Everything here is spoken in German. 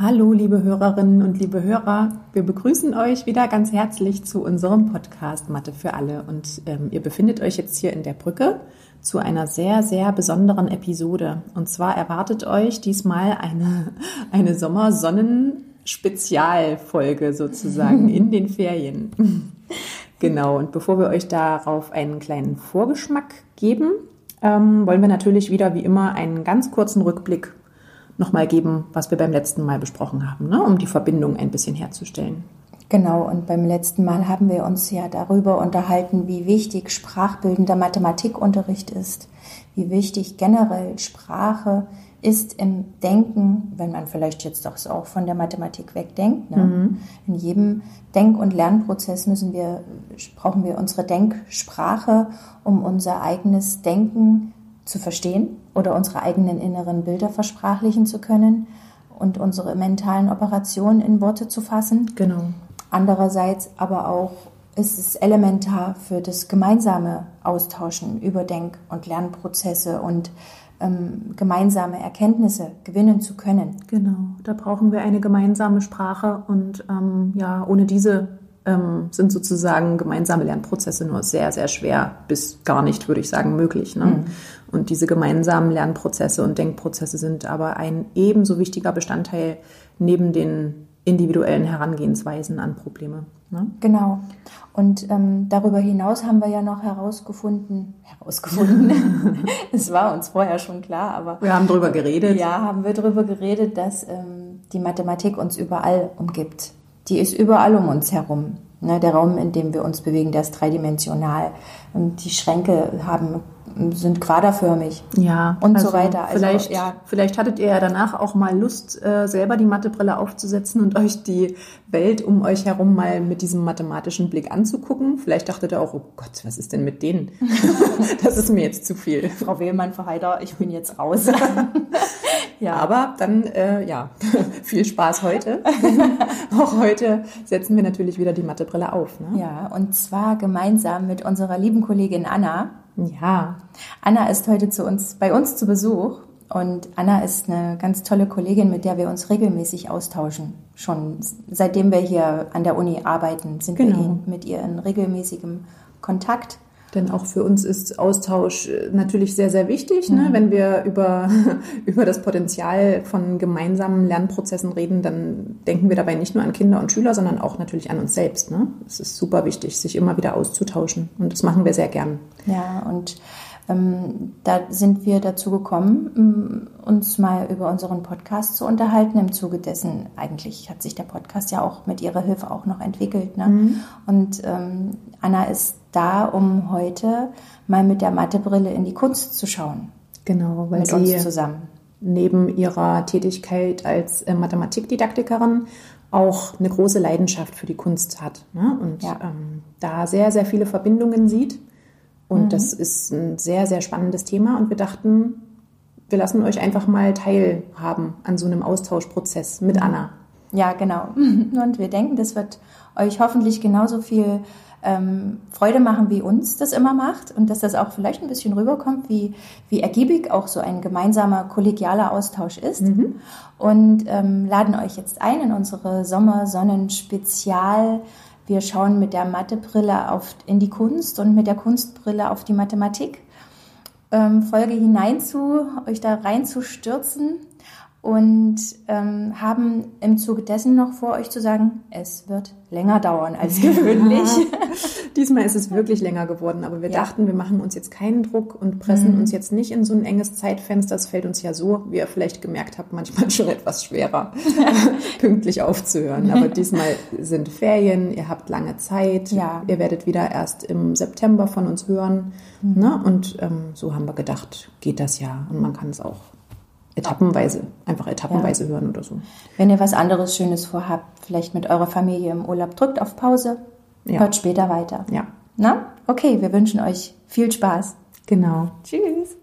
Hallo, liebe Hörerinnen und liebe Hörer. Wir begrüßen euch wieder ganz herzlich zu unserem Podcast Mathe für alle. Und ähm, ihr befindet euch jetzt hier in der Brücke zu einer sehr, sehr besonderen Episode. Und zwar erwartet euch diesmal eine, eine Sommersonnen-Spezialfolge sozusagen in den Ferien. genau. Und bevor wir euch darauf einen kleinen Vorgeschmack geben, ähm, wollen wir natürlich wieder wie immer einen ganz kurzen Rückblick nochmal geben, was wir beim letzten Mal besprochen haben, ne? um die Verbindung ein bisschen herzustellen. Genau, und beim letzten Mal haben wir uns ja darüber unterhalten, wie wichtig sprachbildender Mathematikunterricht ist, wie wichtig generell Sprache ist im Denken, wenn man vielleicht jetzt doch auch von der Mathematik wegdenkt. Ne? Mhm. In jedem Denk- und Lernprozess müssen wir, brauchen wir unsere Denksprache, um unser eigenes Denken zu verstehen oder unsere eigenen inneren Bilder versprachlichen zu können und unsere mentalen Operationen in Worte zu fassen. Genau. Andererseits aber auch ist es elementar für das gemeinsame Austauschen über Denk- und Lernprozesse und ähm, gemeinsame Erkenntnisse gewinnen zu können. Genau, da brauchen wir eine gemeinsame Sprache und ähm, ja, ohne diese ähm, sind sozusagen gemeinsame Lernprozesse nur sehr, sehr schwer bis gar nicht, würde ich sagen, möglich. Ne? Mhm. Und diese gemeinsamen Lernprozesse und Denkprozesse sind aber ein ebenso wichtiger Bestandteil neben den individuellen Herangehensweisen an Probleme. Ne? Genau. Und ähm, darüber hinaus haben wir ja noch herausgefunden, herausgefunden, es war uns vorher schon klar, aber. Wir haben darüber geredet. Ja, haben wir darüber geredet, dass ähm, die Mathematik uns überall umgibt. Die ist überall um uns herum. Ne, der Raum, in dem wir uns bewegen, der ist dreidimensional. Und die Schränke haben sind quaderförmig. Ja. Und also so weiter. Also, vielleicht, ja. vielleicht hattet ihr ja danach auch mal Lust, äh, selber die Mathebrille aufzusetzen und euch die Welt um euch herum mal mit diesem mathematischen Blick anzugucken. Vielleicht dachtet ihr auch, oh Gott, was ist denn mit denen? das ist mir jetzt zu viel. Frau Wehlmann, Verheider, ich bin jetzt raus. ja. Aber dann, äh, ja, viel Spaß heute. auch heute setzen wir natürlich wieder die Mathebrille auf. Ne? Ja, und zwar gemeinsam mit unserer lieben Kollegin Anna. Ja. Anna ist heute zu uns, bei uns zu Besuch und Anna ist eine ganz tolle Kollegin, mit der wir uns regelmäßig austauschen. Schon seitdem wir hier an der Uni arbeiten, sind genau. wir mit ihr in regelmäßigem Kontakt. Denn auch für uns ist Austausch äh, natürlich sehr, sehr wichtig. Ne? Mhm. Wenn wir über, über das Potenzial von gemeinsamen Lernprozessen reden, dann denken wir dabei nicht nur an Kinder und Schüler, sondern auch natürlich an uns selbst. Ne? Es ist super wichtig, sich immer wieder auszutauschen. Und das machen wir sehr gern. Ja, und ähm, da sind wir dazu gekommen, uns mal über unseren Podcast zu unterhalten. Im Zuge dessen, eigentlich hat sich der Podcast ja auch mit ihrer Hilfe auch noch entwickelt. Ne? Mhm. Und ähm, Anna ist da, um heute mal mit der Mathebrille in die Kunst zu schauen. Genau, weil mit sie zusammen. neben ihrer Tätigkeit als äh, Mathematikdidaktikerin auch eine große Leidenschaft für die Kunst hat ne? und ja. ähm, da sehr, sehr viele Verbindungen sieht und mhm. das ist ein sehr, sehr spannendes Thema. Und wir dachten, wir lassen euch einfach mal teilhaben an so einem Austauschprozess mit mhm. Anna. Ja, genau. Und wir denken, das wird euch hoffentlich genauso viel ähm, Freude machen, wie uns das immer macht. Und dass das auch vielleicht ein bisschen rüberkommt, wie, wie ergiebig auch so ein gemeinsamer kollegialer Austausch ist. Mhm. Und ähm, laden euch jetzt ein in unsere Sommersonnen-Spezial- wir schauen mit der Mathebrille auf, in die Kunst und mit der Kunstbrille auf die Mathematik. Ähm, Folge hinein zu, euch da reinzustürzen und ähm, haben im Zuge dessen noch vor euch zu sagen, es wird länger dauern als gewöhnlich. Diesmal ist es wirklich länger geworden, aber wir ja. dachten, wir machen uns jetzt keinen Druck und pressen mhm. uns jetzt nicht in so ein enges Zeitfenster. Das fällt uns ja so, wie ihr vielleicht gemerkt habt, manchmal schon etwas schwerer, pünktlich aufzuhören. Aber diesmal sind Ferien, ihr habt lange Zeit, ja. ihr werdet wieder erst im September von uns hören. Mhm. Ne? Und ähm, so haben wir gedacht, geht das ja und man kann es auch etappenweise, einfach etappenweise ja. hören oder so. Wenn ihr was anderes Schönes vorhabt, vielleicht mit eurer Familie im Urlaub, drückt auf Pause, ja. hört später weiter. Ja. Na? Okay, wir wünschen euch viel Spaß. Genau. Tschüss.